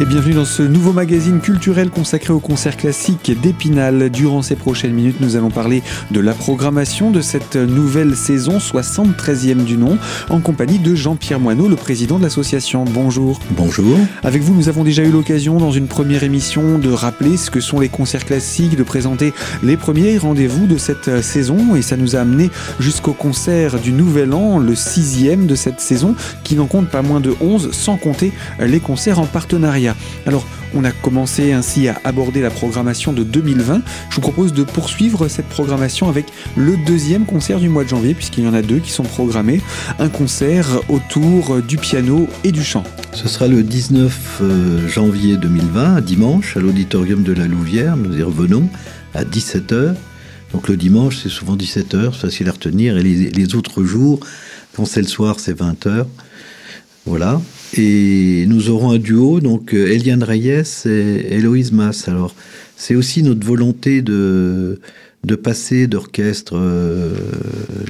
et bienvenue dans ce nouveau magazine culturel consacré au concert classique d'Épinal. Durant ces prochaines minutes, nous allons parler de la programmation de cette nouvelle saison 73e du nom en compagnie de Jean-Pierre Moineau, le président de l'association. Bonjour. Bonjour. Avec vous, nous avons déjà eu l'occasion dans une première émission de rappeler ce que sont les concerts classiques, de présenter les premiers rendez-vous de cette saison et ça nous a amené jusqu'au concert du Nouvel An, le sixième de cette saison qui n'en compte pas moins de 11 sans compter les concerts en partenariat. Alors, on a commencé ainsi à aborder la programmation de 2020. Je vous propose de poursuivre cette programmation avec le deuxième concert du mois de janvier, puisqu'il y en a deux qui sont programmés. Un concert autour du piano et du chant. Ce sera le 19 euh, janvier 2020, dimanche, à l'auditorium de la Louvière. Nous y revenons à 17h. Donc le dimanche, c'est souvent 17h, facile à retenir. Et les, les autres jours, quand c'est le soir, c'est 20h. Voilà. Et nous aurons un duo, donc euh, Eliane Reyes et Héloïse Mass. Alors, c'est aussi notre volonté de, de passer d'orchestres euh,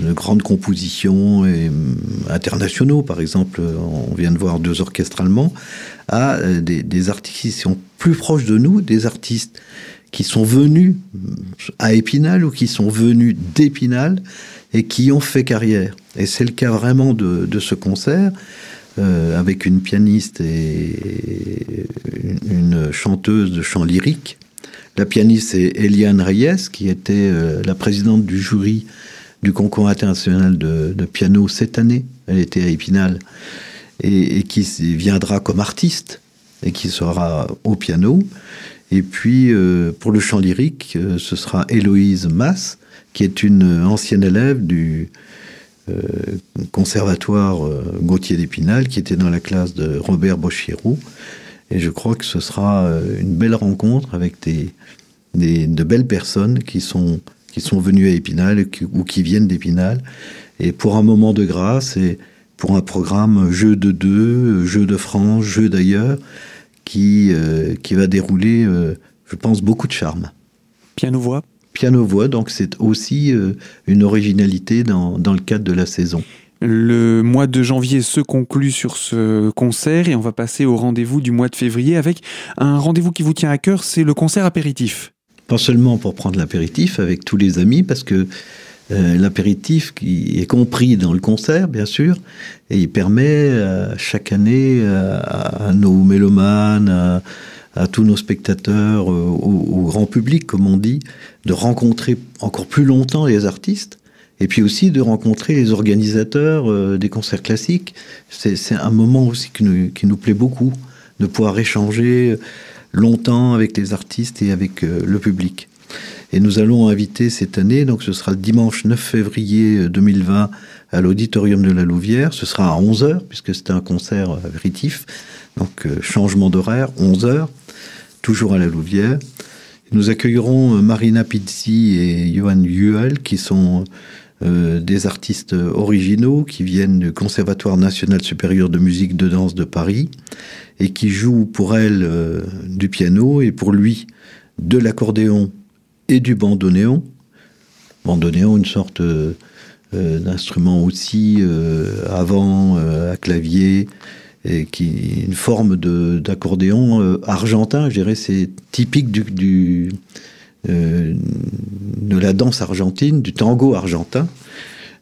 de grandes compositions et, euh, internationaux, par exemple, on vient de voir deux orchestres allemands, à des, des, artistes qui sont plus proches de nous, des artistes qui sont venus à Épinal ou qui sont venus d'Épinal et qui ont fait carrière. Et c'est le cas vraiment de, de ce concert. Euh, avec une pianiste et une chanteuse de chant lyrique. La pianiste c'est Eliane Reyes, qui était euh, la présidente du jury du concours international de, piano cette année. Elle était à Épinal et, qui viendra comme artiste et qui sera au piano. Et puis euh, pour le chant lyrique, ce sera Héloïse Mass, qui est une ancienne élève du, conservatoire euh, Gauthier d'Épinal, qui était dans la classe de Robert Bochirou. Et je crois que ce sera euh, une belle rencontre avec des de belles personnes qui sont, qui sont venues à Épinal ou qui viennent d'Épinal. Et pour un moment de grâce et pour un programme jeu de deux, jeu de France, jeu d'ailleurs, qui, qui va dérouler, je pense, beaucoup de charme. Piano-voix piano-voix, donc c'est aussi euh, une originalité dans, dans le cadre de la saison. Le mois de janvier se conclut sur ce concert et on va passer au rendez-vous du mois de février avec un rendez-vous qui vous tient à cœur, c'est le concert apéritif. Pas seulement pour prendre l'apéritif avec tous les amis, parce que euh, l'apéritif qui est compris dans le concert, bien sûr, et il permet euh, chaque année à, nos mélomanes, à, à tous nos spectateurs, euh, au, grand public, comme on dit, de rencontrer encore plus longtemps les artistes, et puis aussi de rencontrer les organisateurs euh, des concerts classiques. C'est un moment aussi qui nous, plaît beaucoup, de pouvoir échanger longtemps avec les artistes et avec euh, le public. Et nous allons inviter cette année, donc ce sera le dimanche 9 février 2020 à l'auditorium de la Louvière. Ce sera à 11h, puisque c'est un concert apéritif. Donc changement d'horaire, 11h toujours à la Louvière. Nous accueillerons euh, Marina Pizzi et Johan Yuel, qui sont euh, des artistes originaux qui viennent du Conservatoire national supérieur de musique de danse de Paris et qui jouent pour elle euh, du piano et pour lui de l'accordéon et du bandoneon. Bandoneon, une sorte d'instrument aussi avant à clavier et qui une forme d'accordéon euh, argentin, je dirais, c'est typique du, euh, de la danse argentine, du tango argentin.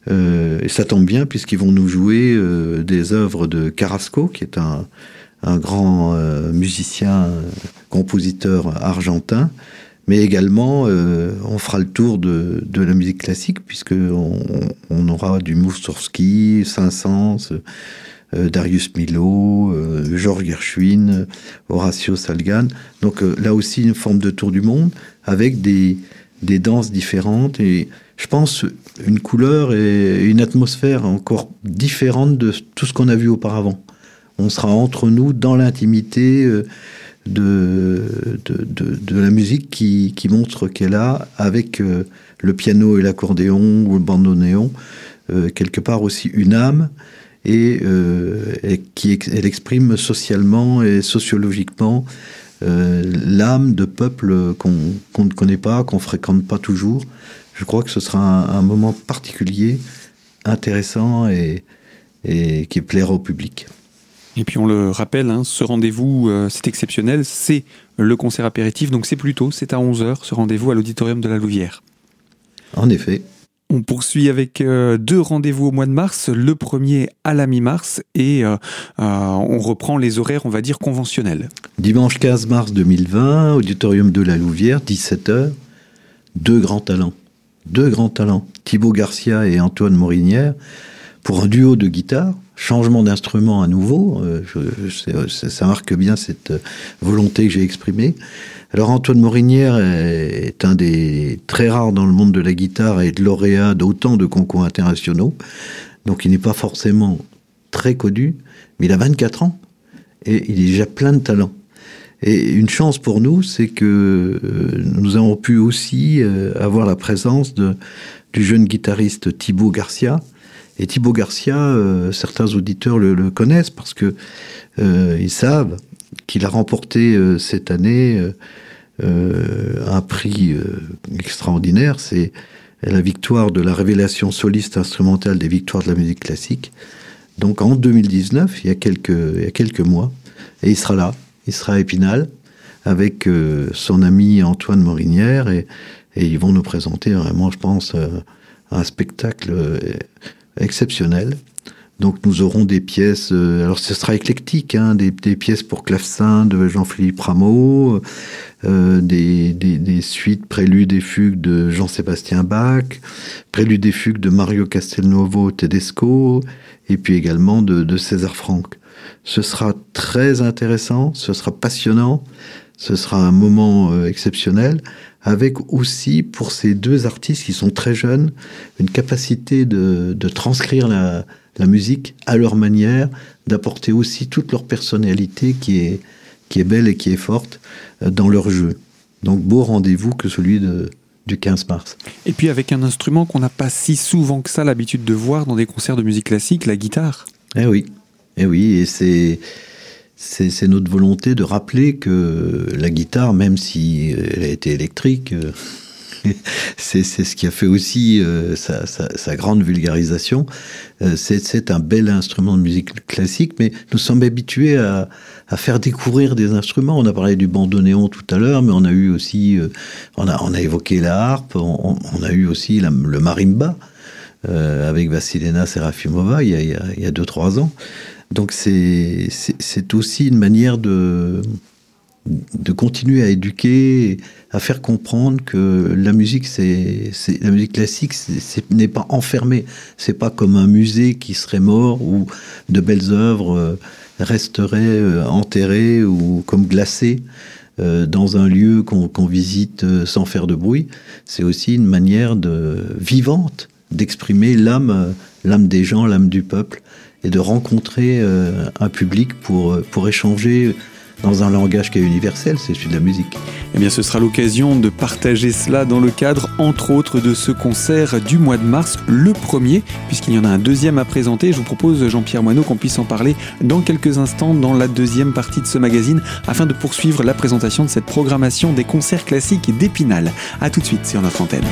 Euh, et ça tombe bien puisqu'ils vont nous jouer des œuvres de Carrasco, qui est un, un grand musicien, compositeur argentin. Mais également, on fera le tour de, de la musique classique, puisque on, aura du Moussorski, Saint-Saëns, Darius Milo, euh, Georges Gershwin, Horacio Salgan. Donc euh, là aussi une forme de tour du monde avec des, des danses différentes et je pense une couleur et une atmosphère encore différente de tout ce qu'on a vu auparavant. On sera entre nous dans l'intimité de, de, de, de, la musique qui, qui montre qu'elle a, avec le piano et l'accordéon ou le bandoneon, quelque part aussi une âme et, euh, et qui elle exprime socialement et sociologiquement euh, l'âme de peuples qu'on ne connaît pas, qu'on fréquente pas toujours. Je crois que ce sera un, un moment particulier, intéressant et, et qui plaira au public. Et puis on le rappelle, hein, ce rendez-vous, euh, c'est exceptionnel, c'est le concert apéritif, donc c'est plus tôt, c'est à 11h, ce rendez-vous à l'auditorium de la Louvière. En effet. On poursuit avec euh, deux rendez-vous au mois de mars, le premier à la mi-mars et euh, on reprend les horaires, on va dire, conventionnels. Dimanche 15 mars 2020, auditorium de la Louvière, 17h, deux grands talents. Deux grands talents, Thibaut Garcia et Antoine Morinière, pour un duo de guitare changement d'instrument à nouveau. Euh, ça marque bien cette volonté que j'ai exprimée. Alors Antoine Morinière est un des très rares dans le monde de la guitare et de lauréat d'autant de concours internationaux. Donc il n'est pas forcément très connu, mais il a 24 ans et il est déjà plein de talent. Et une chance pour nous, c'est que euh, nous avons pu aussi euh, avoir la présence du jeune guitariste Thibaut Garcia, et Thibaut Garcia, euh, certains auditeurs le, connaissent parce que euh, ils savent qu'il a remporté euh, cette année un prix extraordinaire. C'est la victoire de la révélation soliste instrumentale des victoires de la musique classique. Donc en 2019, il y a quelques, mois, et il sera là, il sera à Épinal avec son ami Antoine Morinière et, et, ils vont nous présenter vraiment, je pense, un spectacle exceptionnel. Donc nous aurons des pièces, euh, alors ce sera éclectique, hein, des, pièces pour clavecin de Jean-Philippe Rameau, euh, des, suites préludes et fugues de Jean-Sébastien Bach, préludes et fugues de Mario Castelnuovo Tedesco, et puis également de César Franck. Ce sera très intéressant, ce sera passionnant, ce sera un moment euh, exceptionnel avec aussi pour ces deux artistes qui sont très jeunes une capacité de, de transcrire la, la, musique à leur manière, d'apporter aussi toute leur personnalité qui est, qui est belle et qui est forte euh, dans leur jeu. Donc beau rendez-vous que celui de, du 15 mars. Et puis avec un instrument qu'on n'a pas si souvent que ça l'habitude de voir dans des concerts de musique classique, la guitare. Eh oui, eh oui, et c'est c'est notre volonté de rappeler que la guitare, même si elle a été électrique, euh, c'est ce qui a fait aussi euh, sa, grande vulgarisation. Euh, c'est un bel instrument de musique classique, mais nous sommes habitués à, faire découvrir des instruments. On a parlé du bandoneon tout à l'heure, mais on a eu aussi, on, a, évoqué la harpe, on, a eu aussi le marimba avec Vasilena Serafimova il y a, il y a deux, trois ans. Donc c'est aussi une manière de, de continuer à éduquer, à faire comprendre que la musique, c'est la musique classique, n'est pas enfermée. C'est pas comme un musée qui serait mort ou de belles œuvres euh, resteraient euh, enterrées ou comme glacées euh, dans un lieu qu'on visite sans faire de bruit. C'est aussi une manière de vivante d'exprimer l'âme, l'âme des gens, l'âme du peuple et de rencontrer euh, un public pour, euh, pour échanger dans un langage qui est universel, c'est celui de la musique. Eh bien, ce sera l'occasion de partager cela dans le cadre, entre autres, de ce concert du mois de mars, le premier, puisqu'il y en a un deuxième à présenter. Je vous propose, Jean-Pierre Moineau, qu'on puisse en parler dans quelques instants dans la deuxième partie de ce magazine, afin de poursuivre la présentation de cette programmation des concerts classiques d'Épinal. A tout de suite sur notre antenne.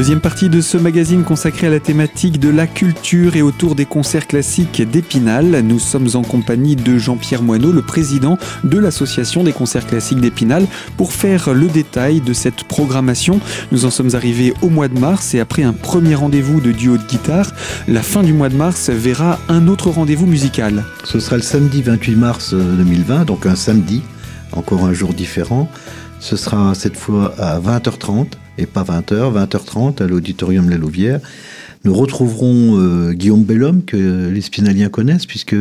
Deuxième partie de ce magazine consacré à la thématique de la culture et autour des concerts classiques d'Épinal. Nous sommes en compagnie de Jean-Pierre Moineau, le président de l'association des concerts classiques d'Épinal, pour faire le détail de cette programmation. Nous en sommes arrivés au mois de mars et après un premier rendez-vous de duo de guitare, la fin du mois de mars verra un autre rendez-vous musical. Ce sera le samedi 28 mars 2020, donc un samedi, encore un jour différent. Ce sera cette fois à 20h30 et pas 20h, 20h30 à l'auditorium La Louvière. Nous retrouverons euh, Guillaume Bellhomme, que les Spinaliens connaissent, puisque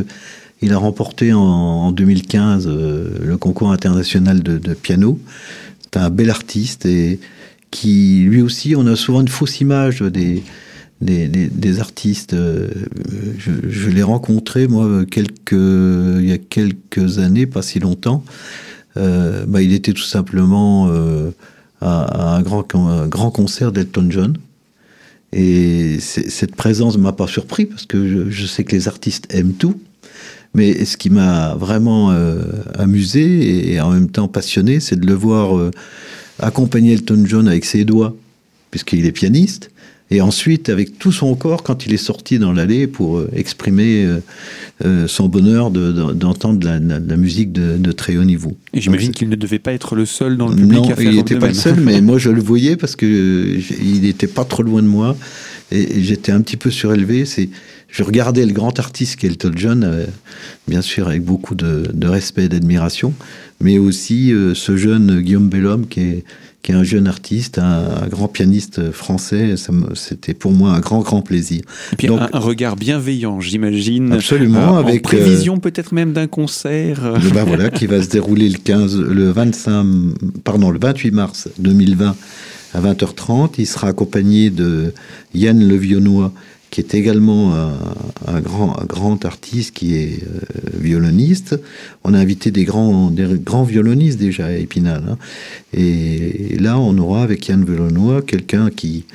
il a remporté en, 2015 euh, le concours international de, piano. C'est un bel artiste et qui, lui aussi, on a souvent une fausse image des, des, artistes. Euh, je, l'ai rencontré, moi, quelques, il y a quelques années, pas si longtemps. bah, il était tout simplement à, un, grand, grand concert d'Elton John. Et cette présence ne m'a pas surpris parce que je, sais que les artistes aiment tout. Mais ce qui m'a vraiment amusé et, en même temps passionné, c'est de le voir accompagner Elton John avec ses doigts, puisqu'il est pianiste, et ensuite avec tout son corps quand il est sorti dans l'allée pour euh, exprimer euh, euh, son bonheur d'entendre la, la, musique de, très haut niveau. Et j'imagine qu'il ne devait pas être le seul dans le public non, à faire il n'était pas le seul, mais moi je le voyais parce que il n'était pas trop loin de moi et, j'étais un petit peu surélevé. C'est je regardais le grand artiste qu'est Elton John, bien sûr avec beaucoup de, de respect et d'admiration, mais aussi ce jeune Guillaume Bellhomme qui est qui est un jeune artiste, un, grand pianiste français. C'était pour moi un grand, grand plaisir. Et puis un, regard bienveillant, j'imagine. Absolument. Euh, avec en prévision euh, peut-être même d'un concert. ben voilà, qui va se dérouler le 15, le 25, pardon, le 28 mars 2020 à 20h30. Il sera accompagné de Yann Levionnois, qui est également un, grand, artiste qui est euh, violoniste. On a invité des grands, violonistes déjà à Épinal. Hein. Et, là, on aura avec Yann Velonois quelqu'un qui,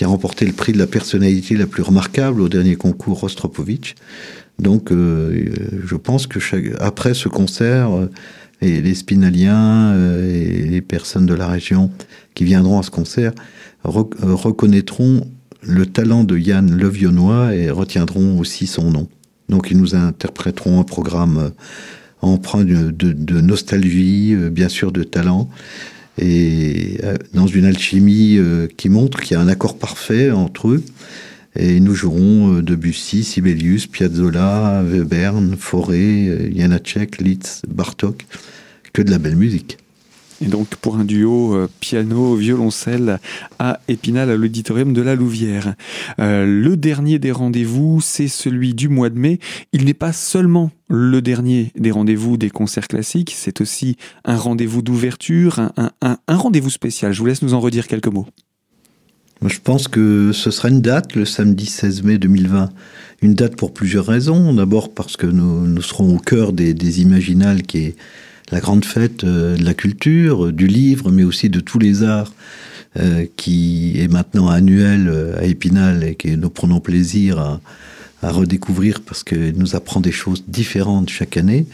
a remporté le prix de la personnalité la plus remarquable au dernier concours Rostropovitch. Donc, euh, je pense que après ce concert, euh, les Spinaliens et les personnes de la région qui viendront à ce concert reconnaîtront le talent de Yann Levionnois et retiendront aussi son nom. Donc ils nous interpréteront un programme euh, empreint de, nostalgie, euh, bien sûr de talent, et euh, dans une alchimie qui montre qu'il y a un accord parfait entre eux. Et nous jouerons Debussy, Sibelius, Piazzolla, Webern, Fauré, Janacek, Litz, Bartok, que de la belle musique. Et donc pour un duo euh, piano-violoncelle à Épinal, à l'auditorium de la Louvière. Euh, le dernier des rendez-vous, c'est celui du mois de mai. Il n'est pas seulement le dernier des rendez-vous des concerts classiques, c'est aussi un rendez-vous d'ouverture, un, rendez-vous spécial. Je vous laisse nous en redire quelques mots. Je pense que ce sera une date, le samedi 16 mai 2020. Une date pour plusieurs raisons. D'abord parce que nous, nous serons au cœur des, des Imaginales qui est la grande fête euh, de la culture, du livre, mais aussi de tous les arts, euh, qui est maintenant annuel euh, à Épinal et que nous prenons plaisir à, redécouvrir parce qu'il nous apprend des choses différentes chaque année.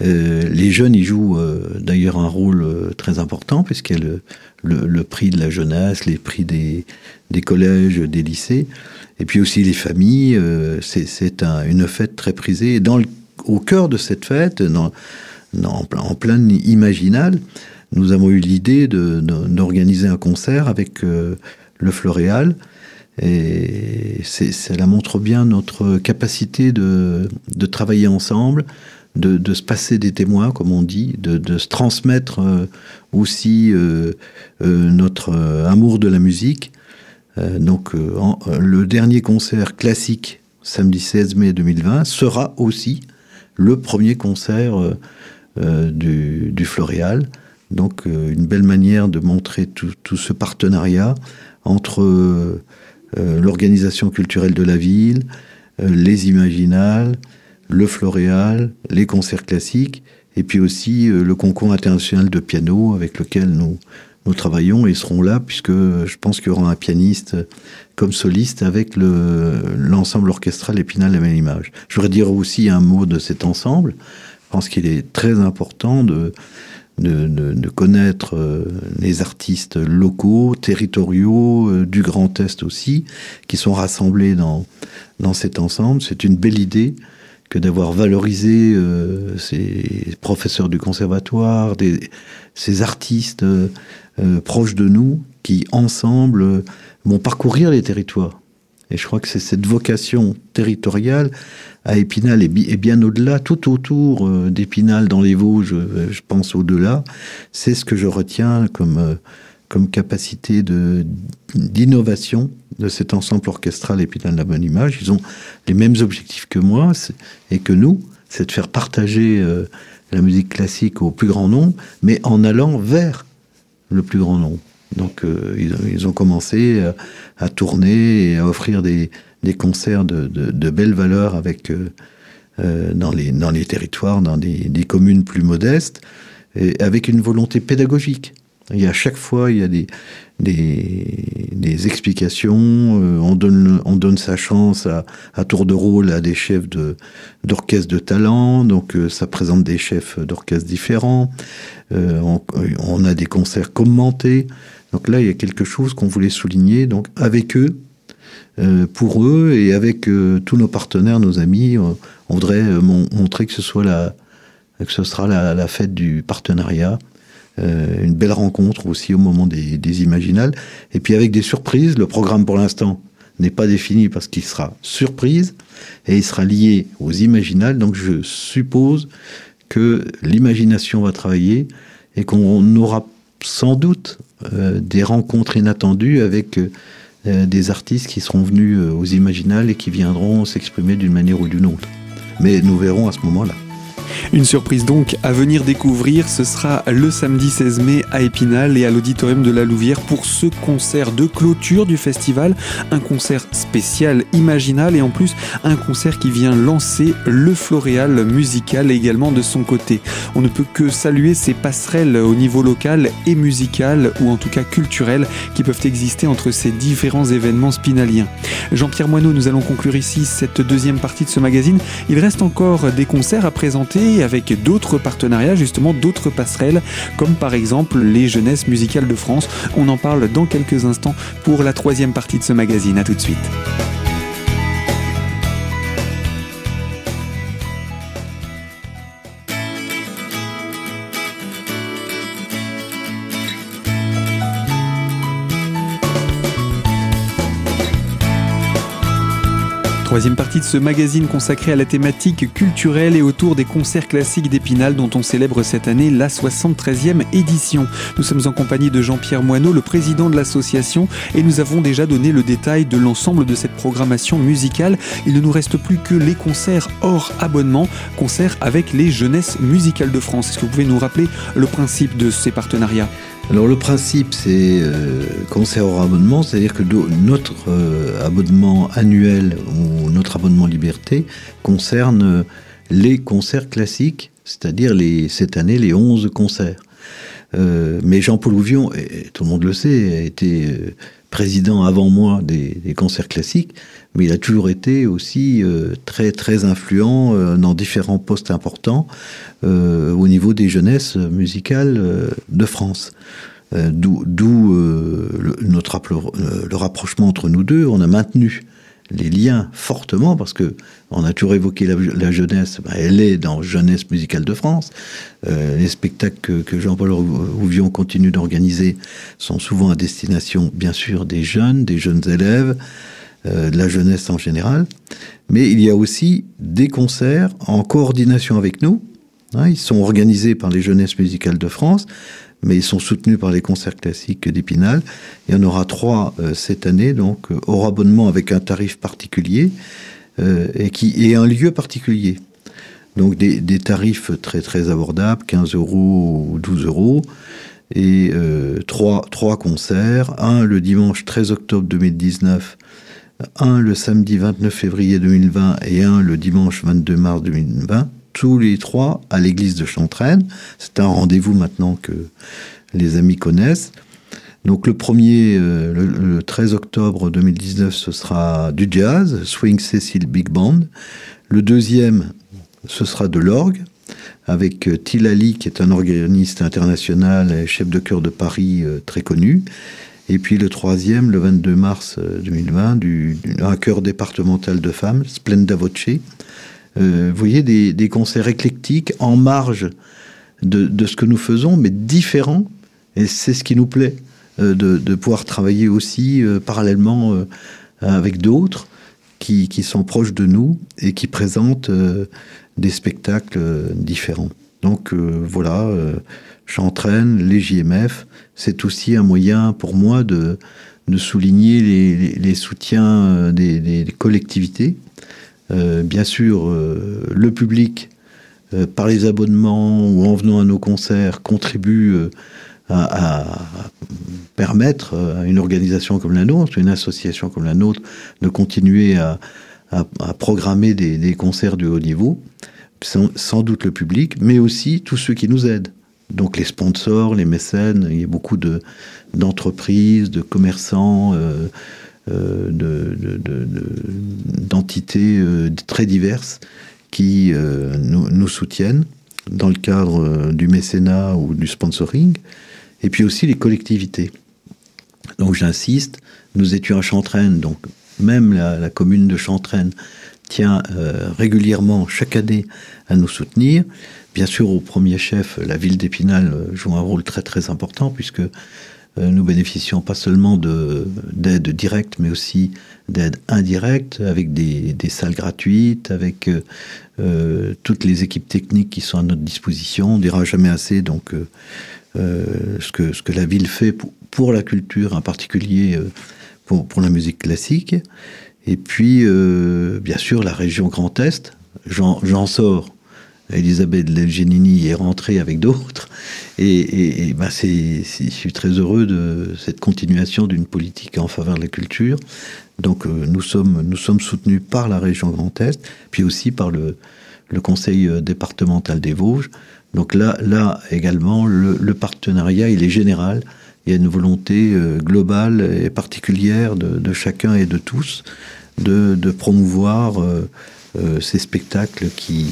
les jeunes y jouent d'ailleurs un rôle très important puisqu'il y a le, prix de la jeunesse, les prix des, collèges, des lycées, et puis aussi les familles. c'est une fête très prisée. Et dans au cœur de cette fête, dans, en, en plein imaginal, nous avons eu l'idée d'organiser un concert avec euh, le Floréal. Et cela montre bien notre capacité de, travailler ensemble, de, se passer des témoins, comme on dit, de, se transmettre euh, aussi euh, notre amour de la musique. donc, le dernier concert classique, samedi 16 mai 2020, sera aussi le premier concert du, du, Floréal. Donc euh, une belle manière de montrer tout, ce partenariat entre euh, l'organisation culturelle de la ville, les Imaginales, le Floréal, les concerts classiques, et puis aussi le concours international de piano avec lequel nous, travaillons et seront là, puisque je pense qu'il y aura un pianiste comme soliste avec l'ensemble orchestral Épinal la même image. Je voudrais dire aussi un mot de cet ensemble. Je pense qu'il est très important de, de, connaître euh, les artistes locaux, territoriaux, euh, du Grand Est aussi, qui sont rassemblés dans, dans cet ensemble. C'est une belle idée que d'avoir valorisé euh, ces professeurs du conservatoire, des, ces artistes proches de nous, qui ensemble vont parcourir les territoires. Et je crois que c'est cette vocation territoriale à Épinal et, bien au-delà, tout autour euh, d'Épinal dans les Vosges, euh, je pense au-delà, c'est ce que je retiens comme, euh, comme capacité d'innovation de, cet ensemble orchestral Épinal de la Bonne Image. Ils ont les mêmes objectifs que moi et que nous, c'est de faire partager la musique classique au plus grand nombre, mais en allant vers le plus grand nombre. Donc ils, ont commencé à tourner et à offrir des, des concerts de, de, belles valeurs avec, euh, euh, dans, les, dans les territoires, dans des, des, communes plus modestes, et avec une volonté pédagogique. Et à chaque fois, il y a des, des, explications. Euh, on, donne, on donne sa chance à, à tour de rôle à des chefs d'orchestre de, talent. Donc, euh, ça présente des chefs d'orchestre différents. Euh, on, a des concerts commentés. Donc là, il y a quelque chose qu'on voulait souligner. Donc, avec eux, pour eux et avec tous nos partenaires, nos amis, on, voudrait montrer que ce soit la, que ce sera la fête du partenariat euh, une belle rencontre aussi au moment des, imaginales. Et puis avec des surprises, le programme pour l'instant n'est pas défini parce qu'il sera surprise et il sera lié aux imaginales. Donc je suppose que l'imagination va travailler et qu'on aura sans doute euh, des rencontres inattendues avec euh, des artistes qui seront venus aux imaginales et qui viendront s'exprimer d'une manière ou d'une autre. Mais nous verrons à ce moment-là. Une surprise donc à venir découvrir, ce sera le samedi 16 mai à Épinal et à l'auditorium de la Louvière pour ce concert de clôture du festival, un concert spécial imaginal et en plus un concert qui vient lancer le Floréal musical également de son côté. On ne peut que saluer ces passerelles au niveau local et musical ou en tout cas culturel qui peuvent exister entre ces différents événements spinaliens. Jean-Pierre Moineau, nous allons conclure ici cette deuxième partie de ce magazine. Il reste encore des concerts à présenter avec d'autres partenariats, justement d'autres passerelles, comme par exemple les Jeunesses musicales de France. On en parle dans quelques instants pour la troisième partie de ce magazine. A tout de suite. Troisième partie de ce magazine consacré à la thématique culturelle et autour des concerts classiques d'Épinal dont on célèbre cette année la 73e édition. Nous sommes en compagnie de Jean-Pierre Moineau, le président de l'association, et nous avons déjà donné le détail de l'ensemble de cette programmation musicale. Il ne nous reste plus que les concerts hors abonnement, concerts avec les jeunesses musicales de France. Est-ce que vous pouvez nous rappeler le principe de ces partenariats? Alors le principe, c'est euh, concert hors abonnement, c'est-à-dire que notre euh, abonnement annuel ou notre abonnement liberté concerne les concerts classiques, c'est-à-dire cette année les 11 concerts. Euh, mais Jean-Paul Ouvion, et tout le monde le sait, a été euh, président avant moi des, des, concerts classiques, mais il a toujours été aussi euh, très très influent euh, dans différents postes importants euh, au niveau des jeunesses musicales de France. D'où le, notre le rapprochement entre nous deux. On a maintenu les liens fortement, parce que on a toujours évoqué la, jeunesse, bah, elle est dans Jeunesse musicale de France. Euh, les spectacles que, Jean-Paul Rouvion continue d'organiser sont souvent à destination, bien sûr, des jeunes, des jeunes élèves, euh, de la jeunesse en général. Mais il y a aussi des concerts en coordination avec nous. Hein, ils sont organisés par les Jeunesses musicales de France mais ils sont soutenus par les concerts classiques d'Épinal. Il y en aura trois euh, cette année, donc euh, hors abonnement avec un tarif particulier euh, et un lieu particulier. Donc des, des, tarifs très très abordables, 15 euros ou 12 euros, et trois, trois concerts, un le dimanche 13 octobre 2019, un le samedi 29 février 2020 et un le dimanche 22 mars 2020 tous les trois à l'église de Chantraine. C'est un rendez-vous maintenant que les amis connaissent. Donc le premier, euh, le, 13 octobre 2019, ce sera du jazz, Swing Cecil Big Band. Le deuxième, ce sera de l'orgue, avec euh, Tilali, qui est un organiste international et chef de chœur de Paris euh, très connu. Et puis le troisième, le 22 mars 2020, du, un chœur départemental de femmes, Splenda Voce, vous voyez, des, concerts éclectiques en marge de, ce que nous faisons, mais différents. Et c'est ce qui nous plaît, euh, de, pouvoir travailler aussi euh, parallèlement avec d'autres qui, sont proches de nous et qui présentent des spectacles différents. Donc voilà, j'entraîne les JMF. C'est aussi un moyen pour moi de, souligner les, soutiens des collectivités euh, bien sûr, euh, le public, euh, par les abonnements ou en venant à nos concerts, contribue à, permettre à une organisation comme la nôtre, une association comme la nôtre, de continuer à, programmer des, concerts de haut niveau. Sans, doute le public, mais aussi tous ceux qui nous aident. donc les sponsors, les mécènes, il y a beaucoup de, d'entreprises, de commerçants, euh, euh, d'entités euh, très diverses qui nous, soutiennent dans le cadre du mécénat ou du sponsoring, et puis aussi les collectivités. Donc j'insiste, nous étions à Chantraine, donc même la, commune de Chantraine tient régulièrement chaque année à nous soutenir. Bien sûr, au premier chef, la ville d'Épinal joue un rôle très très important puisque euh, nous bénéficions pas seulement d'aide directe, mais aussi d'aide indirecte, avec des, salles gratuites, avec euh, euh, toutes les équipes techniques qui sont à notre disposition. On ne dira jamais assez donc ce, que, la ville fait pour, la culture, en particulier pour, la musique classique. Et puis, bien sûr, la région Grand Est. J'en sors Elisabeth Lelgenini est rentrée avec d'autres. Et, bah, je suis très heureux de cette continuation d'une politique en faveur de la culture. Donc euh, nous, sommes, nous sommes soutenus par la région Grand Est, puis aussi par le, Conseil euh, départemental des Vosges. Donc là, là également, le, partenariat, il est général. Il y a une volonté euh, globale et particulière de, chacun et de tous de promouvoir ces spectacles qui,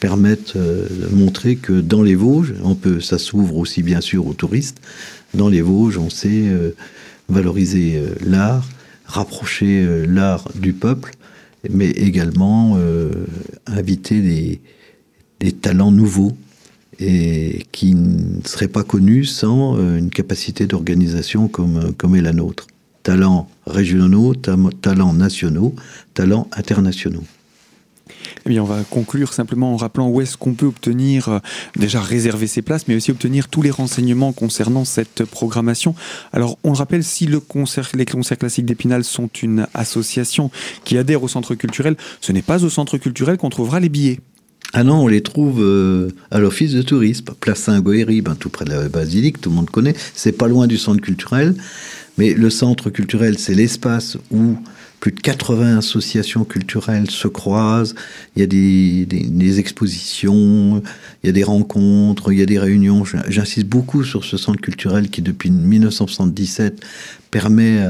permettent euh, de montrer que dans les Vosges, on peut, ça s'ouvre aussi bien sûr aux touristes, dans les Vosges, on sait euh, valoriser euh, l'art, rapprocher l'art du peuple, mais également inviter des, talents nouveaux et qui ne seraient pas connus sans une capacité d'organisation comme, comme est la nôtre. Talents régionaux, talents nationaux, talents internationaux. Eh bien, on va conclure simplement en rappelant où est-ce qu'on peut obtenir, euh, déjà réserver ses places, mais aussi obtenir tous les renseignements concernant cette programmation. Alors, on le rappelle, si le concert, les concerts classiques d'Épinal sont une association qui adhère au centre culturel, ce n'est pas au centre culturel qu'on trouvera les billets. Ah non, on les trouve euh, à l'office de tourisme, place Saint-Goëry, ben, tout près de la basilique, tout le monde connaît. C'est pas loin du centre culturel, mais le centre culturel, c'est l'espace où plus de 80 associations culturelles se croisent, il y a des, expositions, il y a des rencontres, il y a des réunions. J'insiste beaucoup sur ce centre culturel qui, depuis 1977, permet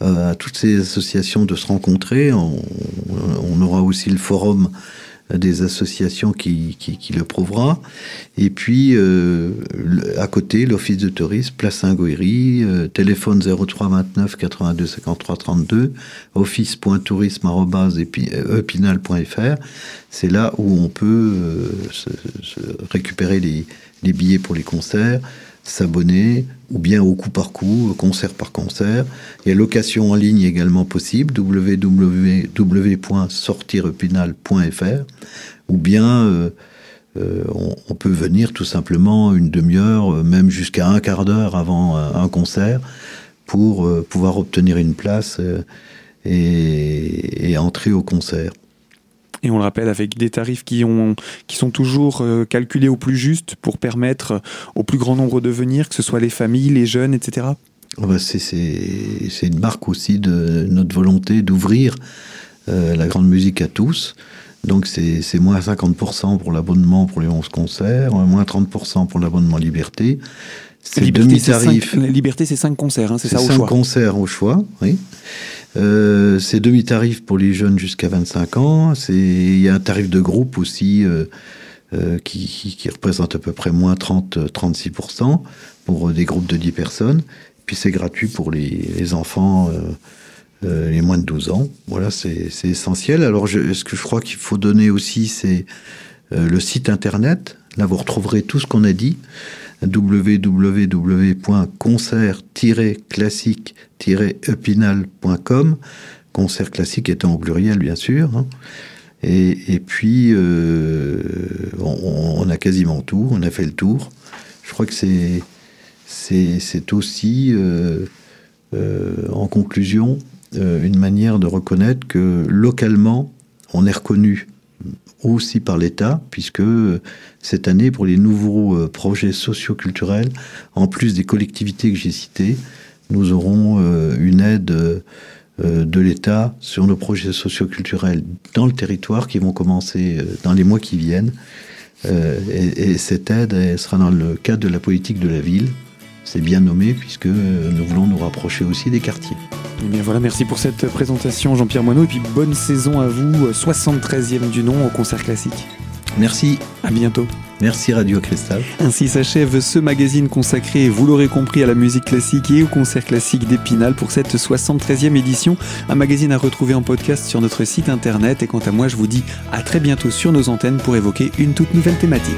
à, toutes ces associations de se rencontrer. on aura aussi le forum des associations qui, qui, le prouvera. Et puis, euh, à côté, l'Office de tourisme, place Saint-Goëry, euh, téléphone 03 29 82 53 32, office.tourisme.epinal.fr. C'est là où on peut euh, récupérer les, les billets pour les concerts, s'abonner, ou bien au coup par coup, concert par concert. Il y a location en ligne également possible, www.sortirepinal.fr, ou bien euh, euh, on, peut venir tout simplement une demi-heure, euh, même jusqu'à un quart d'heure avant un concert, pour pouvoir obtenir une place et entrer au concert. Et on le rappelle avec des tarifs qui, ont, qui sont toujours euh, calculés au plus juste pour permettre euh, au plus grand nombre de venir, que ce soit les familles, les jeunes, etc. Ah bah, c'est une marque aussi de notre volonté d'ouvrir euh, la grande musique à tous. Donc c'est moins 50% pour l'abonnement pour les 11 concerts, moins 30% pour l'abonnement Liberté. C'est demi-tarif. Liberté, c'est 5 concerts, hein, c'est ça au choix. 5 concerts au choix, oui. Euh, c'est demi-tarif pour les jeunes jusqu'à 25 ans. Il y a un tarif de groupe aussi euh, euh, qui, représente à peu près moins 30-36% pour des groupes de 10 personnes. Puis c'est gratuit pour les, enfants les moins de 12 ans. Voilà, c'est essentiel. Alors, ce que je crois qu'il faut donner aussi, c'est le site internet. Là, vous retrouverez tout ce qu'on a dit www.concert-classique-epinal.com, concert classique étant au pluriel bien sûr. Hein. Et, puis, euh, on, a quasiment tout, on a fait le tour. Je crois que c'est, c'est, aussi, euh, euh, en conclusion, une manière de reconnaître que localement, on est reconnu aussi par l'État, puisque euh, cette année, pour les nouveaux euh, projets socioculturels, en plus des collectivités que j'ai citées, nous aurons euh, une aide de l'État sur nos projets socioculturels dans le territoire qui vont commencer dans les mois qui viennent et, cette aide sera dans le cadre de la politique de la ville. C'est bien nommé puisque nous voulons nous rapprocher aussi des quartiers. Eh bien voilà, merci pour cette présentation Jean-Pierre Moineau et puis bonne saison à vous, 73e du nom au concert classique. Merci. À bientôt. Merci Radio Cristal. Ainsi s'achève ce magazine consacré, vous l'aurez compris, à la musique classique et au concert classique d'Épinal pour cette 73e édition. Un magazine à retrouver en podcast sur notre site internet. Et quant à moi, je vous dis à très bientôt sur nos antennes pour évoquer une toute nouvelle thématique.